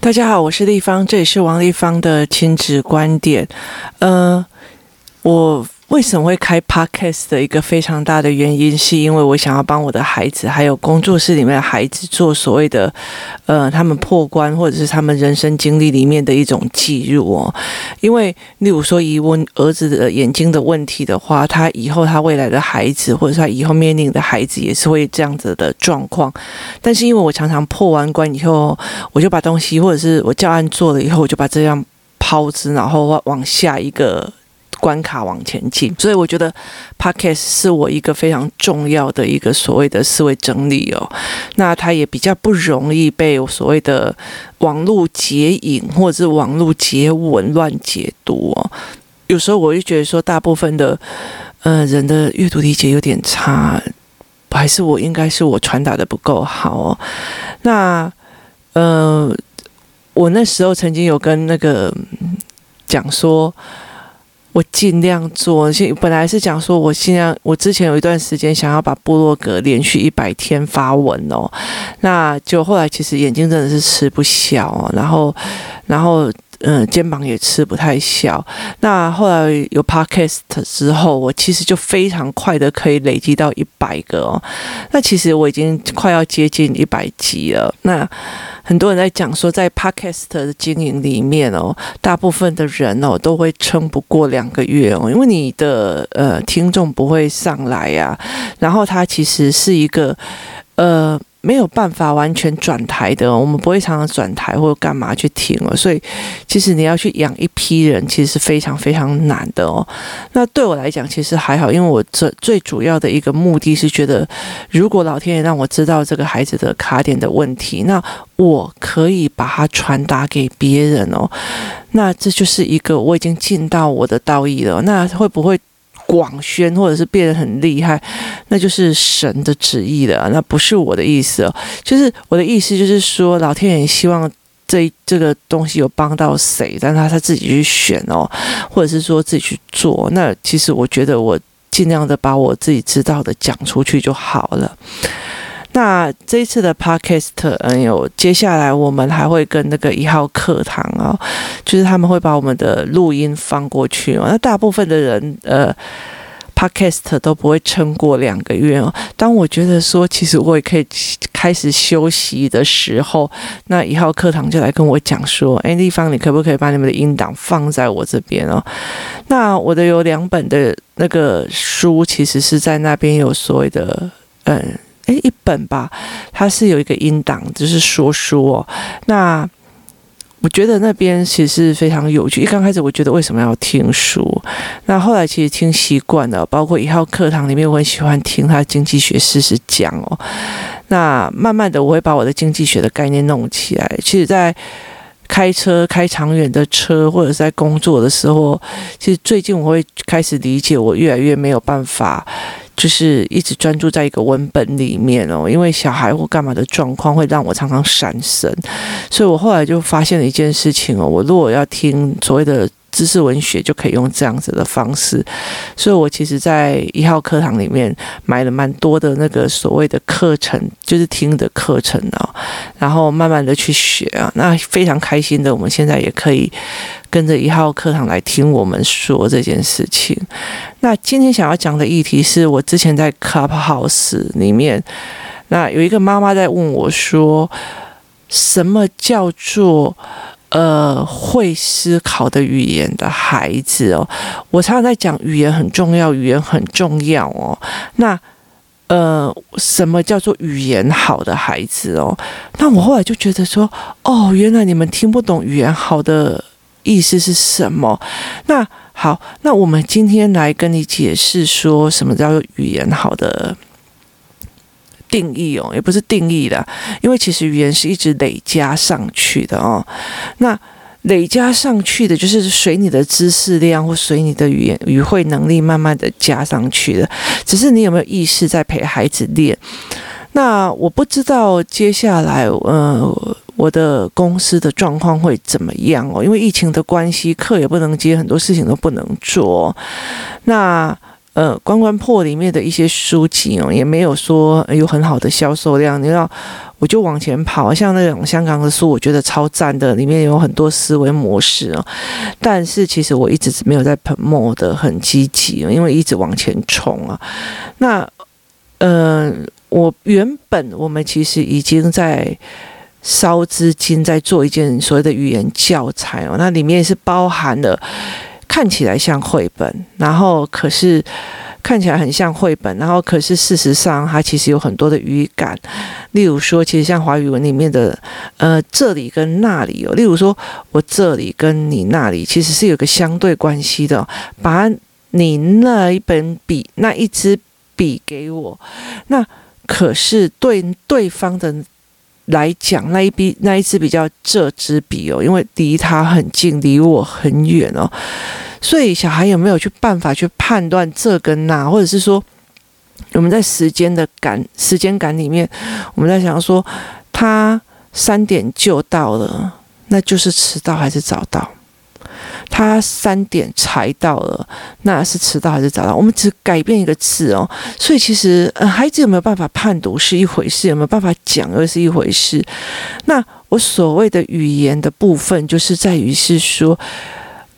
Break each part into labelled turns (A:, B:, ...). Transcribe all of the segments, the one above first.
A: 大家好，我是立方，这里是王立方的亲子观点。呃，我。为什么会开 Podcast 的一个非常大的原因，是因为我想要帮我的孩子，还有工作室里面的孩子做所谓的，呃，他们破关或者是他们人生经历里面的一种记录哦。因为，例如说，以我儿子的眼睛的问题的话，他以后他未来的孩子，或者是他以后面临的孩子，也是会这样子的状况。但是，因为我常常破完关以后，我就把东西，或者是我教案做了以后，我就把这样抛之，然后往下一个。关卡往前进，所以我觉得 Podcast 是我一个非常重要的一个所谓的思维整理哦。那它也比较不容易被所谓的网络截影或者是网络截文乱解读哦。有时候我就觉得说，大部分的呃人的阅读理解有点差，还是我应该是我传达的不够好哦。那呃，我那时候曾经有跟那个讲说。我尽量做，现本来是讲说，我尽量，我之前有一段时间想要把部落格连续一百天发文哦，那就后来其实眼睛真的是吃不消哦，然后，然后。嗯，肩膀也吃不太消。那后来有 Podcast 之后，我其实就非常快的可以累积到一百个哦。那其实我已经快要接近一百集了。那很多人在讲说，在 Podcast 的经营里面哦，大部分的人哦都会撑不过两个月哦，因为你的呃听众不会上来呀。然后它其实是一个呃。没有办法完全转台的，我们不会常常转台或者干嘛去听哦，所以其实你要去养一批人，其实是非常非常难的哦。那对我来讲，其实还好，因为我这最主要的一个目的是觉得，如果老天爷让我知道这个孩子的卡点的问题，那我可以把它传达给别人哦。那这就是一个我已经尽到我的道义了。那会不会？广宣或者是变得很厉害，那就是神的旨意了，那不是我的意思哦。就是我的意思，就是说老天爷希望这这个东西有帮到谁，但他他自己去选哦，或者是说自己去做。那其实我觉得我尽量的把我自己知道的讲出去就好了。那这一次的 podcast，嗯，有接下来我们还会跟那个一号课堂啊、哦，就是他们会把我们的录音放过去哦。那大部分的人，呃，podcast 都不会撑过两个月哦。当我觉得说，其实我也可以开始休息的时候，那一号课堂就来跟我讲说：“哎，丽芳，你可不可以把你们的音档放在我这边哦？”那我的有两本的那个书，其实是在那边有所谓的，嗯。诶，一本吧，它是有一个音档，就是说书哦。那我觉得那边其实是非常有趣。一刚开始我觉得为什么要听书，那后来其实听习惯了。包括一号课堂里面，我很喜欢听他经济学事实讲哦。那慢慢的，我会把我的经济学的概念弄起来。其实，在开车开长远的车，或者是在工作的时候，其实最近我会开始理解，我越来越没有办法。就是一直专注在一个文本里面哦，因为小孩或干嘛的状况会让我常常闪神，所以我后来就发现了一件事情哦，我如果要听所谓的。知识文学就可以用这样子的方式，所以我其实，在一号课堂里面买了蛮多的那个所谓的课程，就是听的课程啊，然后慢慢的去学啊，那非常开心的，我们现在也可以跟着一号课堂来听我们说这件事情。那今天想要讲的议题是我之前在 Clubhouse 里面，那有一个妈妈在问我说，什么叫做？呃，会思考的语言的孩子哦，我常常在讲语言很重要，语言很重要哦。那呃，什么叫做语言好的孩子哦？那我后来就觉得说，哦，原来你们听不懂语言好的意思是什么。那好，那我们今天来跟你解释说什么叫做语言好的。定义哦，也不是定义的，因为其实语言是一直累加上去的哦。那累加上去的，就是随你的知识量或随你的语言语汇能力慢慢的加上去的。只是你有没有意识在陪孩子练？那我不知道接下来，呃，我的公司的状况会怎么样哦？因为疫情的关系，课也不能接，很多事情都不能做。那。呃关关破里面的一些书籍哦，也没有说有很好的销售量。你知道，我就往前跑，像那种香港的书，我觉得超赞的，里面有很多思维模式哦。但是其实我一直是没有在 promote 的很积极，因为一直往前冲啊。那呃，我原本我们其实已经在。烧资金在做一件所谓的语言教材哦，那里面是包含了看起来像绘本，然后可是看起来很像绘本，然后可是事实上它其实有很多的语感，例如说，其实像华语文里面的呃这里跟那里哦，例如说我这里跟你那里其实是有个相对关系的，把你那一本笔那一支笔给我，那可是对对方的。来讲那一笔那一支比较这支笔哦，因为离他很近，离我很远哦，所以小孩有没有去办法去判断这跟那，或者是说我们在时间的感时间感里面，我们在想说他三点就到了，那就是迟到还是早到？他三点才到了，那是迟到还是早到？我们只改变一个字哦，所以其实呃，孩子有没有办法判读是一回事，有没有办法讲又是一回事。那我所谓的语言的部分，就是在于是说，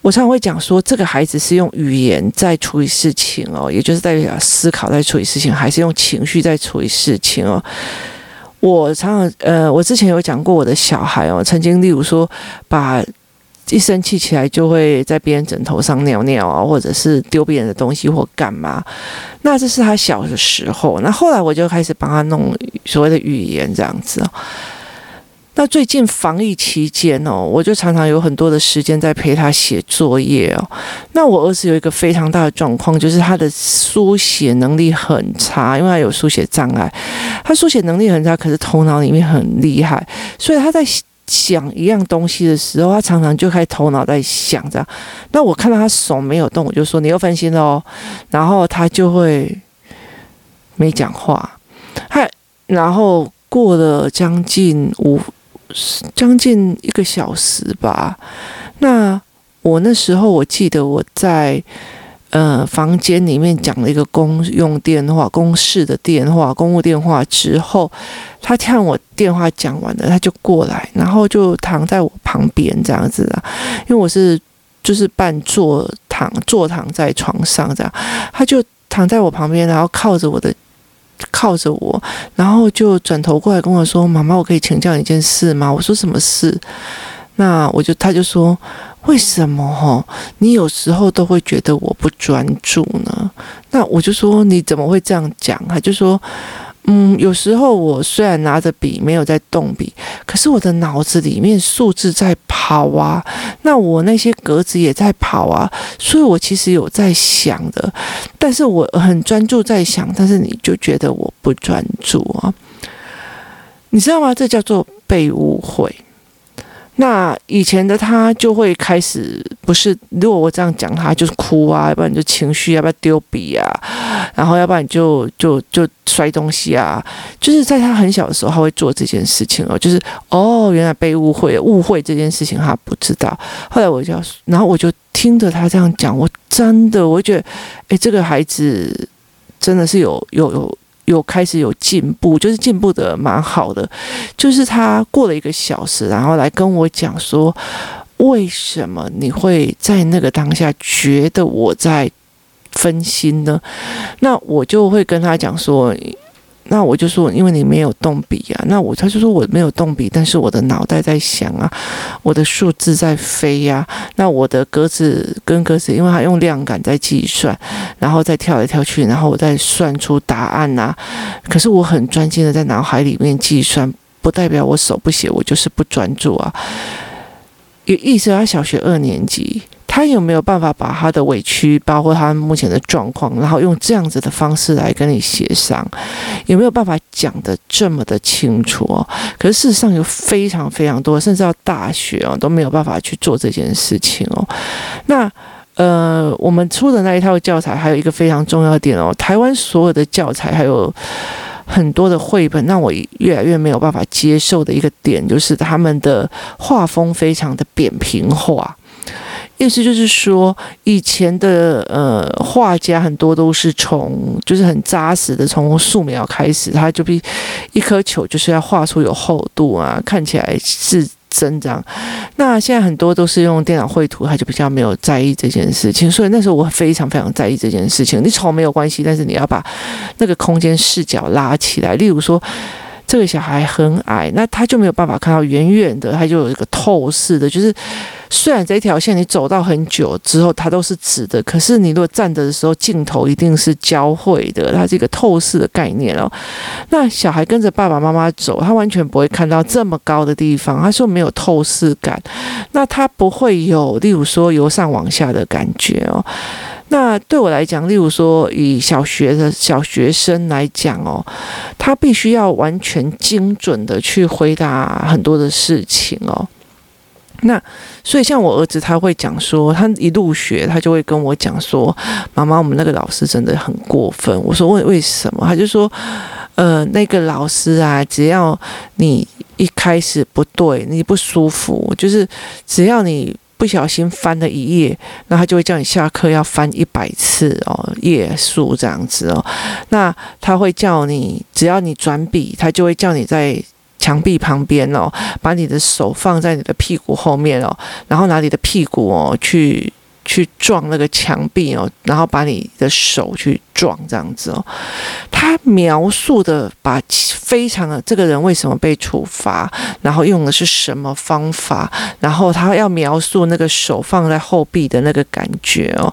A: 我常常会讲说，这个孩子是用语言在处理事情哦，也就是代表思考在处理事情，还是用情绪在处理事情哦。我常常呃，我之前有讲过我的小孩哦，曾经例如说把。一生气起来就会在别人枕头上尿尿啊，或者是丢别人的东西或干嘛。那这是他小的时候。那后来我就开始帮他弄所谓的语言这样子。那最近防疫期间哦，我就常常有很多的时间在陪他写作业哦。那我儿子有一个非常大的状况，就是他的书写能力很差，因为他有书写障碍。他书写能力很差，可是头脑里面很厉害，所以他在。想一样东西的时候，他常常就开头脑在想着。那我看到他手没有动，我就说你又分心了哦。然后他就会没讲话。他然后过了将近五将近一个小时吧。那我那时候我记得我在。呃，房间里面讲了一个公用电话、公事的电话、公务电话之后，他看我电话讲完了，他就过来，然后就躺在我旁边这样子啊，因为我是就是半坐躺坐躺在床上这样，他就躺在我旁边，然后靠着我的靠着我，然后就转头过来跟我说：“妈妈，我可以请教你一件事吗？”我说：“什么事？”那我就他就说。为什么哈？你有时候都会觉得我不专注呢？那我就说你怎么会这样讲？他就说，嗯，有时候我虽然拿着笔没有在动笔，可是我的脑子里面数字在跑啊，那我那些格子也在跑啊，所以我其实有在想的，但是我很专注在想，但是你就觉得我不专注啊？你知道吗？这叫做被误会。那以前的他就会开始，不是，如果我这样讲他就是哭啊，要不然就情绪，要不然丢笔啊，然后要不然就就就摔东西啊，就是在他很小的时候他会做这件事情哦，就是哦，原来被误会，误会这件事情他不知道。后来我就，然后我就听着他这样讲，我真的我觉得，诶，这个孩子真的是有有有。有开始有进步，就是进步的蛮好的。就是他过了一个小时，然后来跟我讲说，为什么你会在那个当下觉得我在分心呢？那我就会跟他讲说。那我就说，因为你没有动笔啊。那我他就说我没有动笔，但是我的脑袋在想啊，我的数字在飞呀、那我的格子跟格子，因为他用量感在计算，然后再跳来跳去，然后我再算出答案呐、可是我很专心的在脑海里面计算，不代表我手不写，我就是不专注啊。有意思，他小学二年级。他有没有办法把他的委屈，包括他目前的状况，然后用这样子的方式来跟你协商？有没有办法讲得这么的清楚哦？可是事实上有非常非常多，甚至到大学哦都没有办法去做这件事情哦。那呃，我们出的那一套教材还有一个非常重要的点哦，台湾所有的教材还有很多的绘本，让我越来越没有办法接受的一个点，就是他们的画风非常的扁平化。意思就是说，以前的呃画家很多都是从就是很扎实的从素描开始，他就比一颗球就是要画出有厚度啊，看起来是。增长，那现在很多都是用电脑绘图，他就比较没有在意这件事情。所以那时候我非常非常在意这件事情。你丑没有关系，但是你要把那个空间视角拉起来。例如说。这个小孩很矮，那他就没有办法看到远远的，他就有一个透视的，就是虽然这条线你走到很久之后它都是直的，可是你如果站着的时候镜头一定是交汇的，它是一个透视的概念哦。那小孩跟着爸爸妈妈走，他完全不会看到这么高的地方，他说没有透视感，那他不会有，例如说由上往下的感觉哦。那对我来讲，例如说以小学的小学生来讲哦，他必须要完全精准的去回答很多的事情哦。那所以像我儿子，他会讲说，他一入学，他就会跟我讲说：“妈妈，我们那个老师真的很过分。”我说：“为为什么？”他就说：“呃，那个老师啊，只要你一开始不对，你不舒服，就是只要你。”不小心翻了一页，那他就会叫你下课要翻一百次哦，页数这样子哦。那他会叫你，只要你转笔，他就会叫你在墙壁旁边哦，把你的手放在你的屁股后面哦，然后拿你的屁股哦去去撞那个墙壁哦，然后把你的手去撞这样子哦。他描述的把非常的这个人为什么被处罚，然后用的是什么方法，然后他要描述那个手放在后臂的那个感觉哦，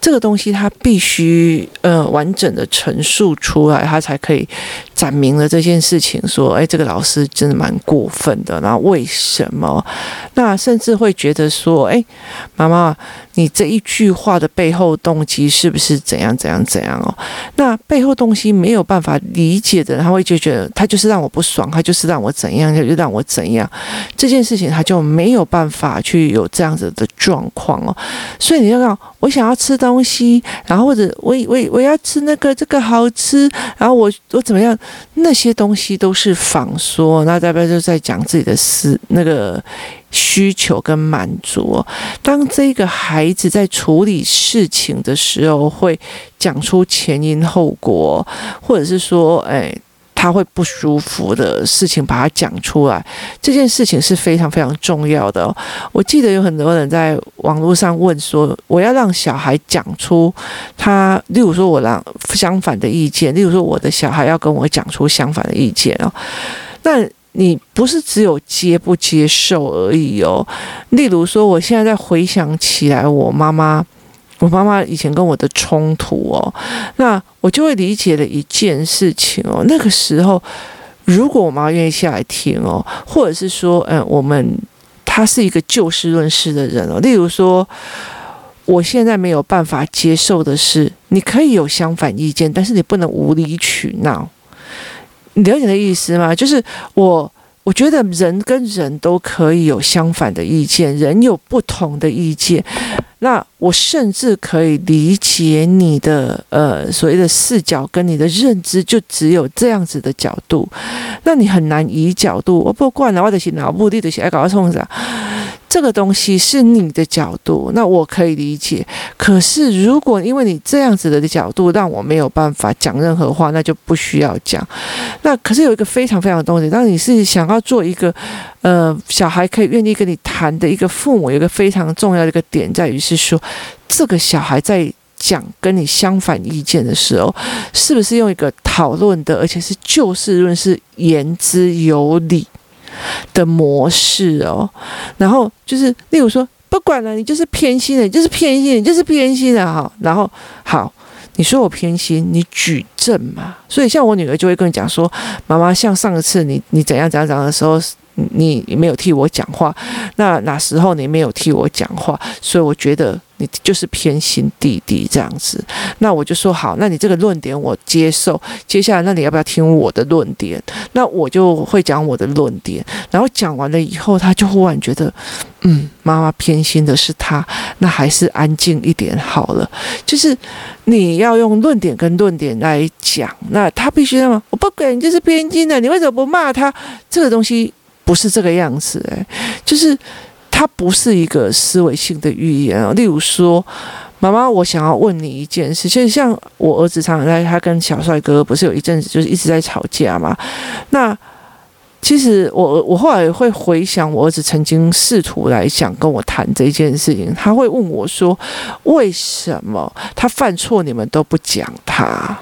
A: 这个东西他必须呃完整的陈述出来，他才可以展明了这件事情。说，哎，这个老师真的蛮过分的，然后为什么？那甚至会觉得说，哎，妈妈，你你这一句话的背后动机是不是怎样怎样怎样哦？那背后动机。没有办法理解的人，他会就觉得他就是让我不爽，他就是让我怎样，就让我怎样。这件事情他就没有办法去有这样子的状况哦。所以你要让我想要吃东西，然后或者我我我要吃那个这个好吃，然后我我怎么样？那些东西都是仿说，那代表就在讲自己的私那个。需求跟满足，当这个孩子在处理事情的时候，会讲出前因后果，或者是说，哎，他会不舒服的事情，把它讲出来，这件事情是非常非常重要的。我记得有很多人在网络上问说，我要让小孩讲出他，例如说我让相反的意见，例如说我的小孩要跟我讲出相反的意见哦，那。你不是只有接不接受而已哦。例如说，我现在在回想起来，我妈妈，我妈妈以前跟我的冲突哦，那我就会理解了一件事情哦。那个时候，如果我妈愿意下来听哦，或者是说，嗯，我们她是一个就事论事的人哦。例如说，我现在没有办法接受的是，你可以有相反意见，但是你不能无理取闹。你了解的意思吗？就是我，我觉得人跟人都可以有相反的意见，人有不同的意见。那我甚至可以理解你的呃所谓的视角跟你的认知，就只有这样子的角度。那你很难以角度。我不管了，我的是脑部，你的是爱搞冲啥？这个东西是你的角度，那我可以理解。可是，如果因为你这样子的角度让我没有办法讲任何话，那就不需要讲。那可是有一个非常非常的东西，当你是想要做一个呃小孩可以愿意跟你谈的一个父母，有一个非常重要的一个点在于是说，这个小孩在讲跟你相反意见的时候，是不是用一个讨论的，而且是就事论事、言之有理。的模式哦，然后就是，例如说，不管了，你就是偏心的，你就是偏心，你就是偏心的哈。然后好，你说我偏心，你举证嘛。所以像我女儿就会跟你讲说，妈妈，像上次你你怎样怎样怎样的时候，你没有替我讲话，那哪时候你没有替我讲话？所以我觉得。你就是偏心弟弟这样子，那我就说好，那你这个论点我接受。接下来，那你要不要听我的论点？那我就会讲我的论点。然后讲完了以后，他就忽然觉得，嗯，妈妈偏心的是他，那还是安静一点好了。就是你要用论点跟论点来讲，那他必须要吗？我不管，你就是偏心的，你为什么不骂他？这个东西不是这个样子，诶，就是。它不是一个思维性的语言哦。例如说，妈妈，我想要问你一件事，就像我儿子常常在，他跟小帅哥不是有一阵子就是一直在吵架嘛？那其实我我后来会回想，我儿子曾经试图来想跟我谈这件事情，他会问我说：“为什么他犯错你们都不讲他？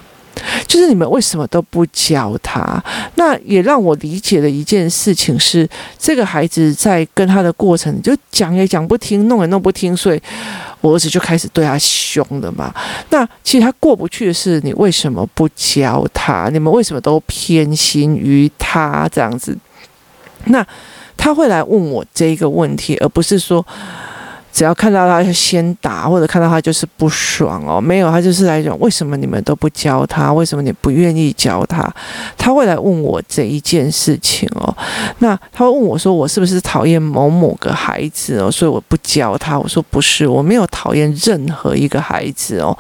A: 就是你们为什么都不教他？”那也让我理解了一件事情是，这个孩子在跟他的过程就讲也讲不听，弄也弄不听，所以我儿子就开始对他凶了嘛。那其实他过不去的是，你为什么不教他？你们为什么都偏心于他这样子？那他会来问我这个问题，而不是说。只要看到他就先打，或者看到他就是不爽哦。没有，他就是来讲为什么你们都不教他？为什么你不愿意教他？他会来问我这一件事情哦。那他会问我说：“我是不是讨厌某某个孩子哦？所以我不教他？”我说：“不是，我没有讨厌任何一个孩子哦。”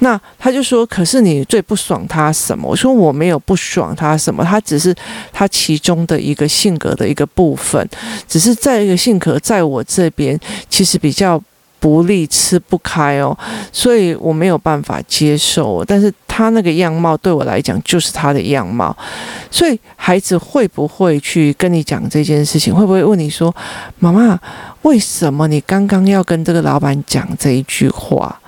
A: 那他就说：“可是你最不爽他什么？”我说：“我没有不爽他什么，他只是他其中的一个性格的一个部分，只是在一个性格在我这边其实”比较不利，吃不开哦，所以我没有办法接受。但是他那个样貌对我来讲就是他的样貌，所以孩子会不会去跟你讲这件事情？会不会问你说：“妈妈，为什么你刚刚要跟这个老板讲这一句话？”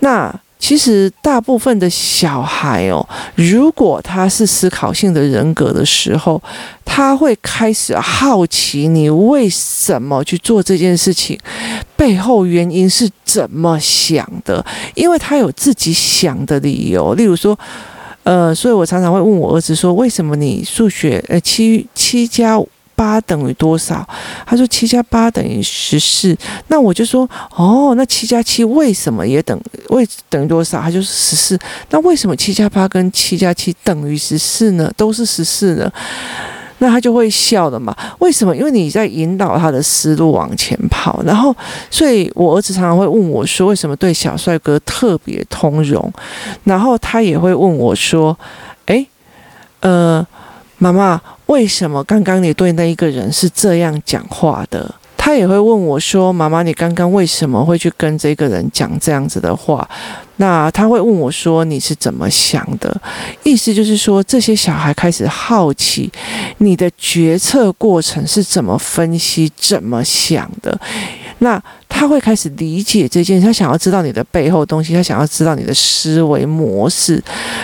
A: 那。其实大部分的小孩哦，如果他是思考性的人格的时候，他会开始好奇你为什么去做这件事情，背后原因是怎么想的，因为他有自己想的理由。例如说，呃，所以我常常会问我儿子说，为什么你数学呃七七加八等于多少？他说七加八等于十四。那我就说哦，那七加七为什么也等为等于多少？他就是十四。那为什么七加八跟七加七等于十四呢？都是十四呢？那他就会笑了嘛？为什么？因为你在引导他的思路往前跑。然后，所以我儿子常常会问我说，为什么对小帅哥特别通融？然后他也会问我说，诶，呃。妈妈，为什么刚刚你对那一个人是这样讲话的？他也会问我说：“妈妈，你刚刚为什么会去跟这个人讲这样子的话？”那他会问我说：“你是怎么想的？”意思就是说，这些小孩开始好奇你的决策过程是怎么分析、怎么想的。那他会开始理解这件事，他想要知道你的背后东西，他想要知道你的思维模式。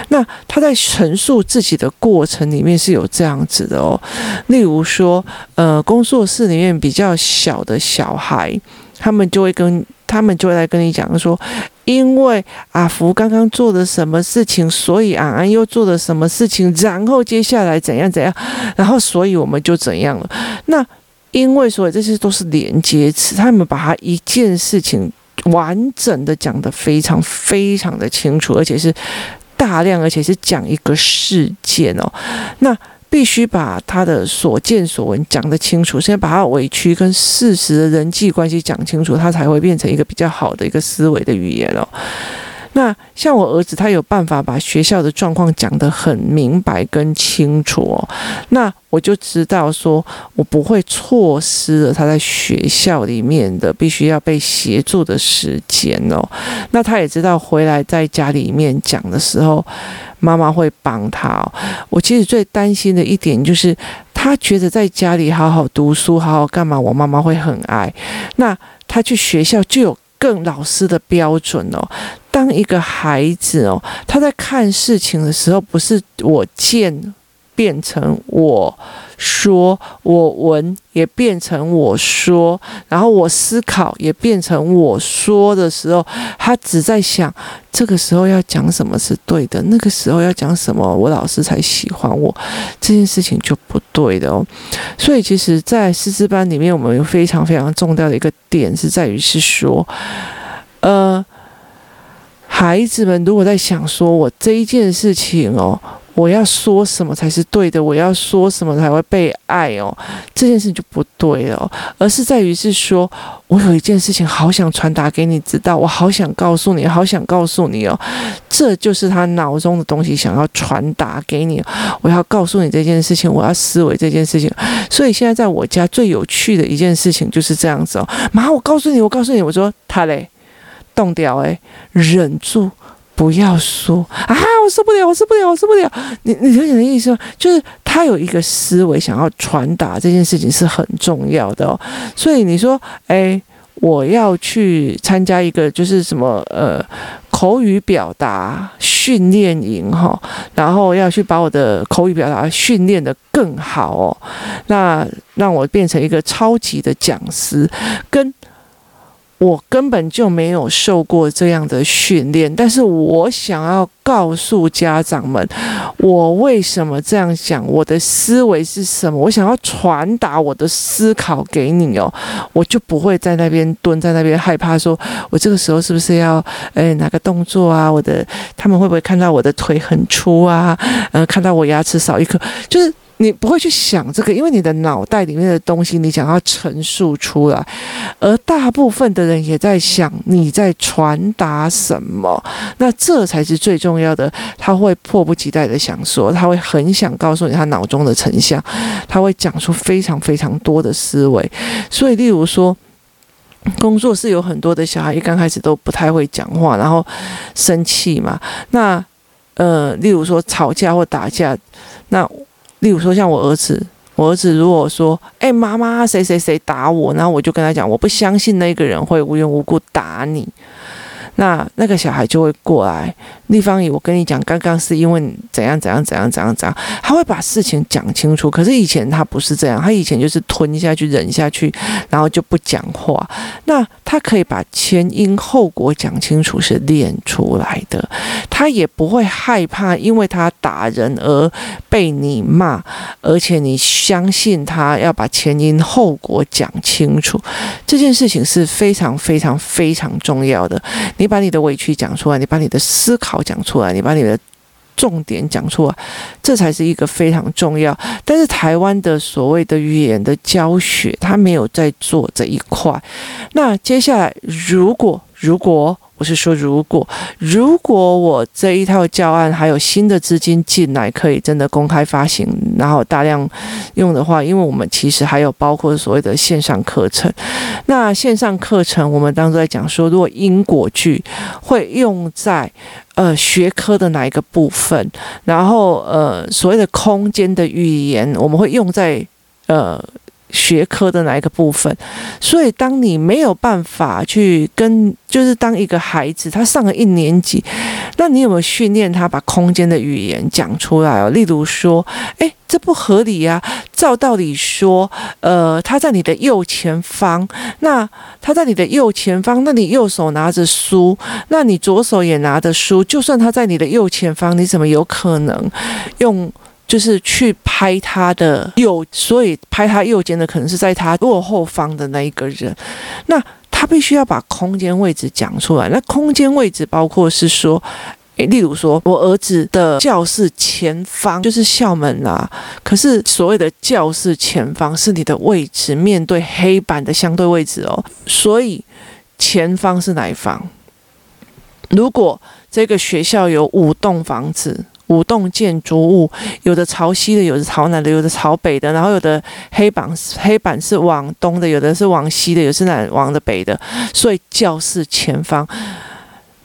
A: 那他在陈述自己的过程里面是有这样子的哦，例如说，呃，工作室里面比较小的小孩，他们就会跟他们就会来跟你讲说，因为阿福刚刚做了什么事情，所以安安又做了什么事情，然后接下来怎样怎样，然后所以我们就怎样了。那因为所以这些都是连接词，他们把它一件事情完整的讲得非常非常的清楚，而且是大量，而且是讲一个事件哦。那必须把他的所见所闻讲得清楚，先把他委屈跟事实的人际关系讲清楚，他才会变成一个比较好的一个思维的语言哦。那像我儿子，他有办法把学校的状况讲得很明白跟清楚哦。那我就知道说，我不会错失了他在学校里面的必须要被协助的时间哦。那他也知道回来在家里面讲的时候，妈妈会帮他。我其实最担心的一点就是，他觉得在家里好好读书，好好干嘛，我妈妈会很爱。那他去学校就有更老师的标准哦。当一个孩子哦，他在看事情的时候，不是我见变成我说，我闻也变成我说，然后我思考也变成我说的时候，他只在想这个时候要讲什么是对的，那个时候要讲什么，我老师才喜欢我，这件事情就不对的哦。所以，其实，在师资班里面，我们有非常非常重要的一个点是在于是说，呃。孩子们如果在想说，我这一件事情哦，我要说什么才是对的？我要说什么才会被爱哦？这件事就不对了，而是在于是说，我有一件事情好想传达给你知道，我好想告诉你，好想告诉你哦，这就是他脑中的东西想要传达给你。我要告诉你这件事情，我要思维这件事情。所以现在在我家最有趣的一件事情就是这样子哦。妈，我告诉你，我告诉你，我说他嘞，冻掉诶，忍住。不要说啊！我受不了，我受不了，我受不了。你你理解的意思吗？就是他有一个思维想要传达这件事情是很重要的哦。所以你说，哎，我要去参加一个就是什么呃口语表达训练营哈，然后要去把我的口语表达训练得更好哦。那让我变成一个超级的讲师，跟。我根本就没有受过这样的训练，但是我想要告诉家长们，我为什么这样想，我的思维是什么，我想要传达我的思考给你哦，我就不会在那边蹲在那边害怕，说我这个时候是不是要诶哪个动作啊？我的他们会不会看到我的腿很粗啊？呃，看到我牙齿少一颗，就是。你不会去想这个，因为你的脑袋里面的东西，你想要陈述出来，而大部分的人也在想你在传达什么，那这才是最重要的。他会迫不及待的想说，他会很想告诉你他脑中的成像，他会讲出非常非常多的思维。所以，例如说，工作室有很多的小孩，一刚开始都不太会讲话，然后生气嘛。那呃，例如说吵架或打架，那。例如说，像我儿子，我儿子如果说：“哎，妈妈，谁谁谁打我？”然后我就跟他讲：“我不相信那个人会无缘无故打你。”那那个小孩就会过来。立方体，我跟你讲，刚刚是因为怎样怎样怎样怎样怎样，他会把事情讲清楚。可是以前他不是这样，他以前就是吞下去、忍下去，然后就不讲话。那他可以把前因后果讲清楚，是练出来的。他也不会害怕，因为他打人而被你骂，而且你相信他要把前因后果讲清楚，这件事情是非常非常非常重要的。你把你的委屈讲出来，你把你的思考。好讲出来，你把你的重点讲出来，这才是一个非常重要。但是台湾的所谓的语言的教学，他没有在做这一块。那接下来，如果如果我是说，如果如果我这一套教案还有新的资金进来，可以真的公开发行，然后大量用的话，因为我们其实还有包括所谓的线上课程。那线上课程，我们当时在讲说，如果因果句会用在呃学科的哪一个部分，然后呃所谓的空间的语言，我们会用在呃。学科的哪一个部分？所以，当你没有办法去跟，就是当一个孩子他上了一年级，那你有没有训练他把空间的语言讲出来哦？例如说，诶，这不合理呀！照道理说，呃，他在你的右前方，那他在你的右前方，那你右手拿着书，那你左手也拿着书，就算他在你的右前方，你怎么有可能用？就是去拍他的右，所以拍他右肩的可能是在他落后方的那一个人，那他必须要把空间位置讲出来。那空间位置包括是说，例如说我儿子的教室前方就是校门啦，可是所谓的教室前方是你的位置，面对黑板的相对位置哦。所以前方是哪一方？如果这个学校有五栋房子。五栋建筑物，有的朝西的，有的朝南的，有的朝北的，然后有的黑板黑板是往东的，有的是往西的，有的是南往的北的，所以教室前方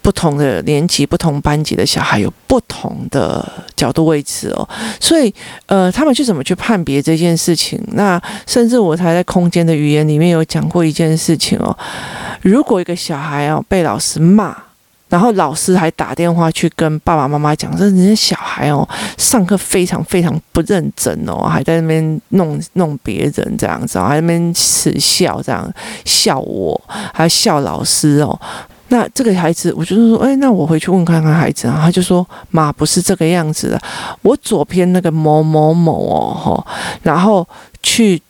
A: 不同的年级、不同班级的小孩有不同的角度位置哦，所以呃，他们去怎么去判别这件事情？那甚至我才在空间的语言里面有讲过一件事情哦，如果一个小孩哦被老师骂。然后老师还打电话去跟爸爸妈妈讲，说人家小孩哦，上课非常非常不认真哦，还在那边弄弄别人这样子，还在那边耻笑这样笑我，还笑老师哦。那这个孩子，我就是说，哎，那我回去问看看孩子啊。他就说，妈不是这个样子的，我左边那个某某某哦，吼然后去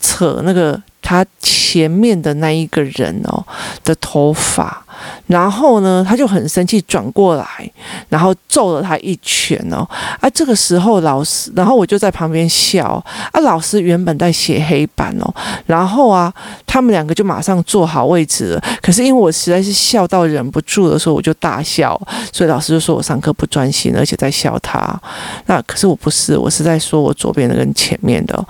A: 扯那个。他前面的那一个人哦的头发。然后呢，他就很生气，转过来，然后揍了他一拳哦。啊，这个时候老师，然后我就在旁边笑。啊，老师原本在写黑板哦，然后啊，他们两个就马上坐好位置了。可是因为我实在是笑到忍不住的时候，我就大笑，所以老师就说我上课不专心，而且在笑他。那可是我不是，我是在说我左边的跟前面的。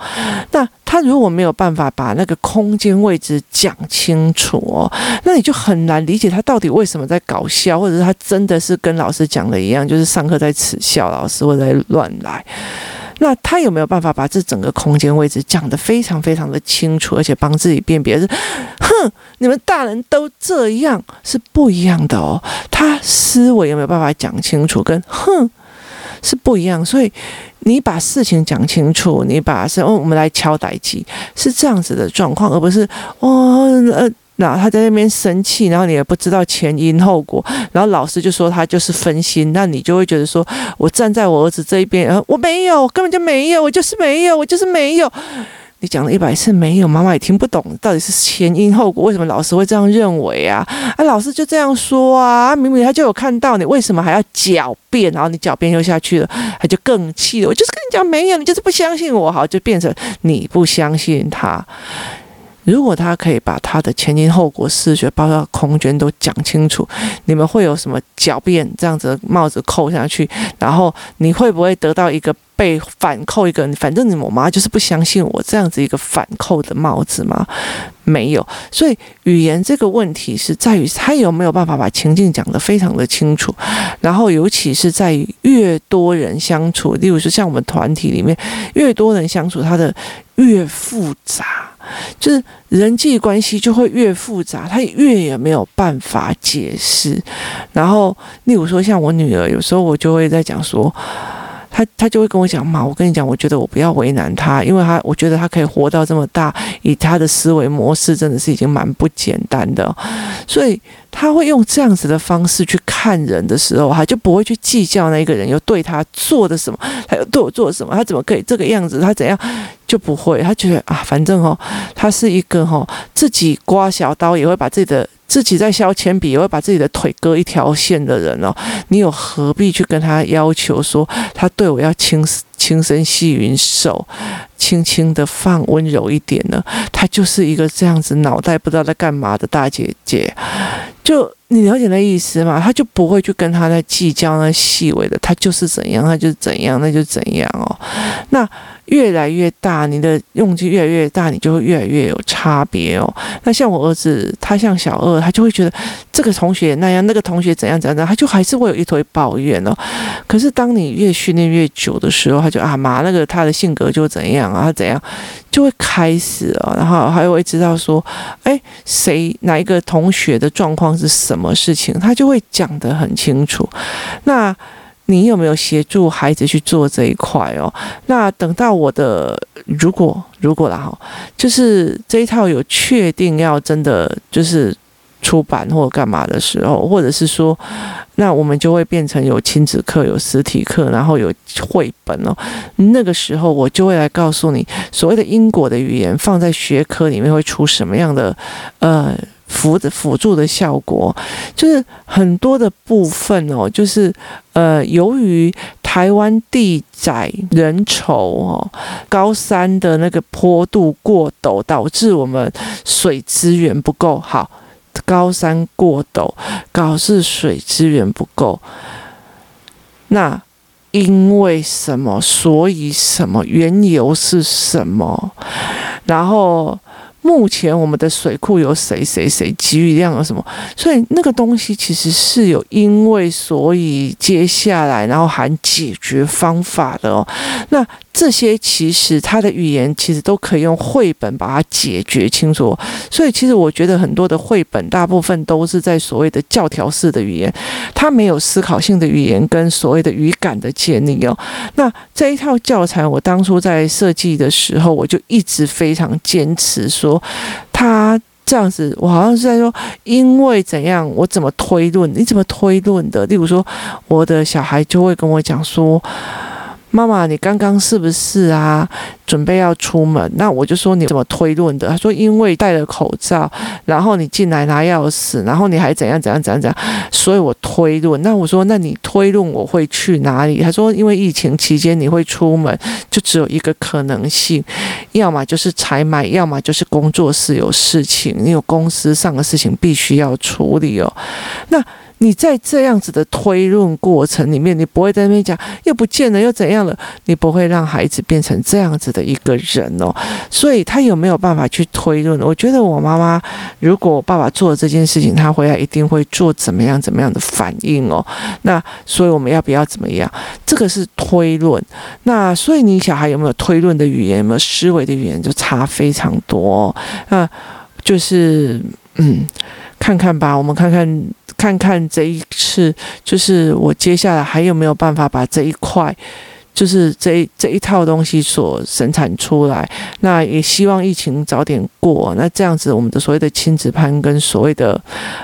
A: 那他如果没有办法把那个空间位置讲清楚哦，那你就很难理解他。他到底为什么在搞笑，或者是他真的是跟老师讲的一样，就是上课在耻笑老师，或者在乱来？那他有没有办法把这整个空间位置讲得非常非常的清楚，而且帮自己辨别？是，哼，你们大人都这样是不一样的哦。他思维有没有办法讲清楚？跟哼是不一样。所以你把事情讲清楚，你把是哦，我们来敲代机，是这样子的状况，而不是哦呃。那他在那边生气，然后你也不知道前因后果，然后老师就说他就是分心，那你就会觉得说，我站在我儿子这一边，呃，我没有，根本就没有，我就是没有，我就是没有。你讲了一百次没有，妈妈也听不懂到底是前因后果，为什么老师会这样认为啊？啊，老师就这样说啊，明明他就有看到你，为什么还要狡辩？然后你狡辩又下去了，他就更气了。我就是跟你讲没有，你就是不相信我，好，就变成你不相信他。如果他可以把他的前因后果、视觉、包括空间都讲清楚，你们会有什么狡辩这样子帽子扣下去？然后你会不会得到一个被反扣一个？反正你我妈就是不相信我这样子一个反扣的帽子吗？没有。所以语言这个问题是在于他有没有办法把情境讲得非常的清楚，然后尤其是在于越多人相处，例如说像我们团体里面越多人相处，他的越复杂。就是人际关系就会越复杂，他越也没有办法解释。然后，例如说像我女儿，有时候我就会在讲说，他他就会跟我讲嘛，我跟你讲，我觉得我不要为难他，因为他我觉得他可以活到这么大，以他的思维模式真的是已经蛮不简单的，所以。他会用这样子的方式去看人的时候，他就不会去计较那一个人又对他做的什么，他又对我做什么，他怎么可以这个样子，他怎样就不会。他觉得啊，反正哦，他是一个、哦，自己刮小刀也会把自己的自己在削铅笔也会把自己的腿割一条线的人哦，你有何必去跟他要求说他对我要轻轻声细语手，轻轻的放温柔一点呢？他就是一个这样子脑袋不知道在干嘛的大姐姐。就你了解那意思吗？他就不会去跟他在计较那细微的，他就是怎样，他就是怎样，那就怎样哦。那越来越大，你的用具越来越大，你就会越来越有差别哦。那像我儿子，他像小二，他就会觉得这个同学那样，那个同学怎样怎样，他就还是会有一堆抱怨哦。可是当你越训练越久的时候，就啊妈，那个他的性格就怎样啊，怎样。就会开始了，然后还会知道说，哎，谁哪一个同学的状况是什么事情，他就会讲得很清楚。那你有没有协助孩子去做这一块哦？那等到我的，如果如果啦哈，就是这一套有确定要真的就是。出版或干嘛的时候，或者是说，那我们就会变成有亲子课、有实体课，然后有绘本哦。那个时候，我就会来告诉你，所谓的因果的语言放在学科里面会出什么样的呃辅的辅助的效果，就是很多的部分哦，就是呃，由于台湾地窄人稠哦，高山的那个坡度过陡，导致我们水资源不够好。高山过陡，导致水资源不够。那因为什么？所以什么？缘由是什么？然后。目前我们的水库有谁谁谁，给予量有什么？所以那个东西其实是有因为所以接下来然后含解决方法的哦。那这些其实他的语言其实都可以用绘本把它解决清楚。所以其实我觉得很多的绘本大部分都是在所谓的教条式的语言，它没有思考性的语言跟所谓的语感的建立哦。那这一套教材我当初在设计的时候，我就一直非常坚持说。他这样子，我好像是在说，因为怎样，我怎么推论？你怎么推论的？例如说，我的小孩就会跟我讲说：“妈妈，你刚刚是不是啊？准备要出门？那我就说你怎么推论的？他说因为戴了口罩，然后你进来拿钥匙，然后你还怎样怎样怎样怎样，所以我推论。那我说那你推论我会去哪里？他说因为疫情期间你会出门，就只有一个可能性，要么就是采买，要么就是工作室有事情，你有公司上的事情必须要处理哦。那。你在这样子的推论过程里面，你不会在那边讲又不见了又怎样了，你不会让孩子变成这样子的一个人哦。所以他有没有办法去推论？我觉得我妈妈，如果爸爸做了这件事情，他回来一定会做怎么样怎么样的反应哦。那所以我们要不要怎么样？这个是推论。那所以你小孩有没有推论的语言？有没有思维的语言？就差非常多。那就是嗯，看看吧，我们看看。看看这一次，就是我接下来还有没有办法把这一块，就是这这一套东西所生产出来。那也希望疫情早点过。那这样子，我们的所谓的亲子班跟所谓的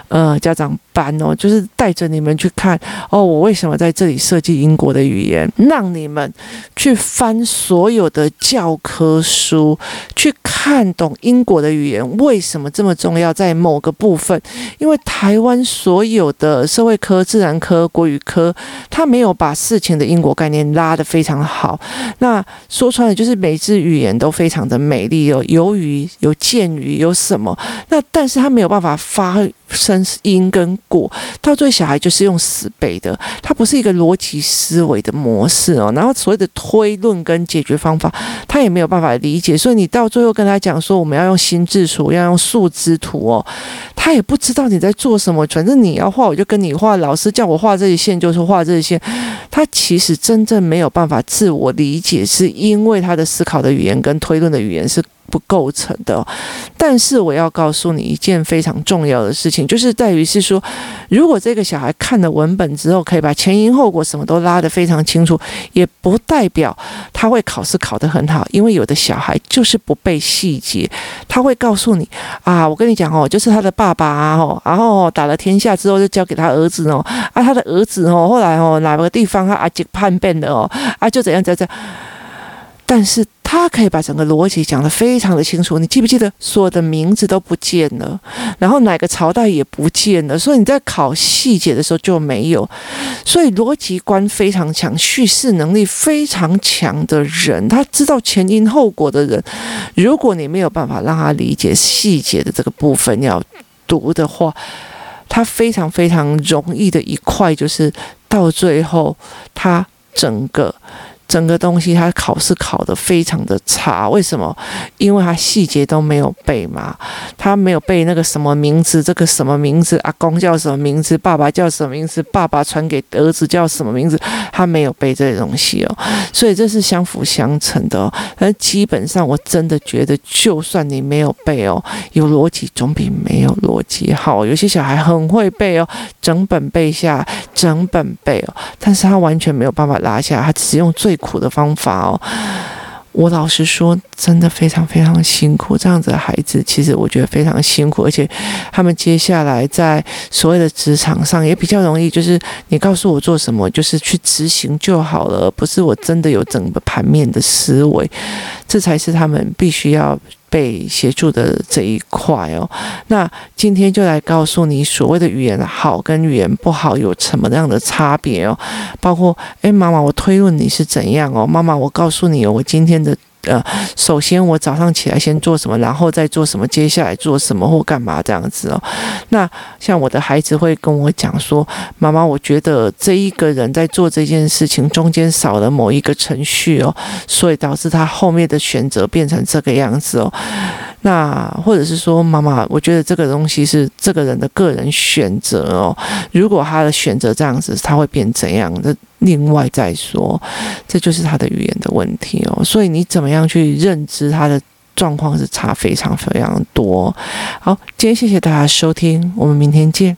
A: 呃家长班哦，就是带着你们去看哦，我为什么在这里设计英国的语言，让你们去翻所有的教科书去。看懂英国的语言为什么这么重要？在某个部分，因为台湾所有的社会科、自然科、国语科，他没有把事情的英国概念拉得非非常好。那说穿了，就是每句语言都非常的美丽，哦有鱼、有剑鱼、有什么？那但是他没有办法发。生因跟果，到最后小孩就是用死背的，他不是一个逻辑思维的模式哦。然后所谓的推论跟解决方法，他也没有办法理解。所以你到最后跟他讲说，我们要用心智图，要用树枝图哦，他也不知道你在做什么。反正你要画，我就跟你画。老师叫我画这些线，就是画这些线。他其实真正没有办法自我理解，是因为他的思考的语言跟推论的语言是。不构成的，但是我要告诉你一件非常重要的事情，就是在于是说，如果这个小孩看了文本之后，可以把前因后果什么都拉得非常清楚，也不代表他会考试考得很好，因为有的小孩就是不背细节，他会告诉你啊，我跟你讲哦，就是他的爸爸啊，哦，然后打了天下之后就交给他儿子哦，啊，他的儿子哦，后来哦哪个地方他啊就叛变了哦，啊就怎样怎样，但是。他可以把整个逻辑讲得非常的清楚，你记不记得所有的名字都不见了，然后哪个朝代也不见了，所以你在考细节的时候就没有。所以逻辑观非常强、叙事能力非常强的人，他知道前因后果的人，如果你没有办法让他理解细节的这个部分要读的话，他非常非常容易的一块就是到最后他整个。整个东西他考试考得非常的差，为什么？因为他细节都没有背嘛，他没有背那个什么名字，这个什么名字，阿公叫什么名字，爸爸叫什么名字，爸爸传给儿子叫什么名字，他没有背这些东西哦，所以这是相辅相成的哦。但基本上我真的觉得，就算你没有背哦，有逻辑总比没有逻辑好。有些小孩很会背哦，整本背下，整本背哦，但是他完全没有办法拉下，他只用最苦的方法哦，我老实说，真的非常非常辛苦。这样子的孩子，其实我觉得非常辛苦，而且他们接下来在所谓的职场上也比较容易，就是你告诉我做什么，就是去执行就好了，不是我真的有整个盘面的思维，这才是他们必须要。被协助的这一块哦，那今天就来告诉你，所谓的语言好跟语言不好有什么样的差别哦，包括，哎，妈妈，我推论你是怎样哦，妈妈，我告诉你哦，我今天的。呃，首先我早上起来先做什么，然后再做什么，接下来做什么或干嘛这样子哦。那像我的孩子会跟我讲说：“妈妈，我觉得这一个人在做这件事情中间少了某一个程序哦，所以导致他后面的选择变成这个样子哦。”那或者是说，妈妈，我觉得这个东西是这个人的个人选择哦。如果他的选择这样子，他会变怎样？那另外再说，这就是他的语言的问题哦。所以你怎么样去认知他的状况是差非常非常多。好，今天谢谢大家收听，我们明天见。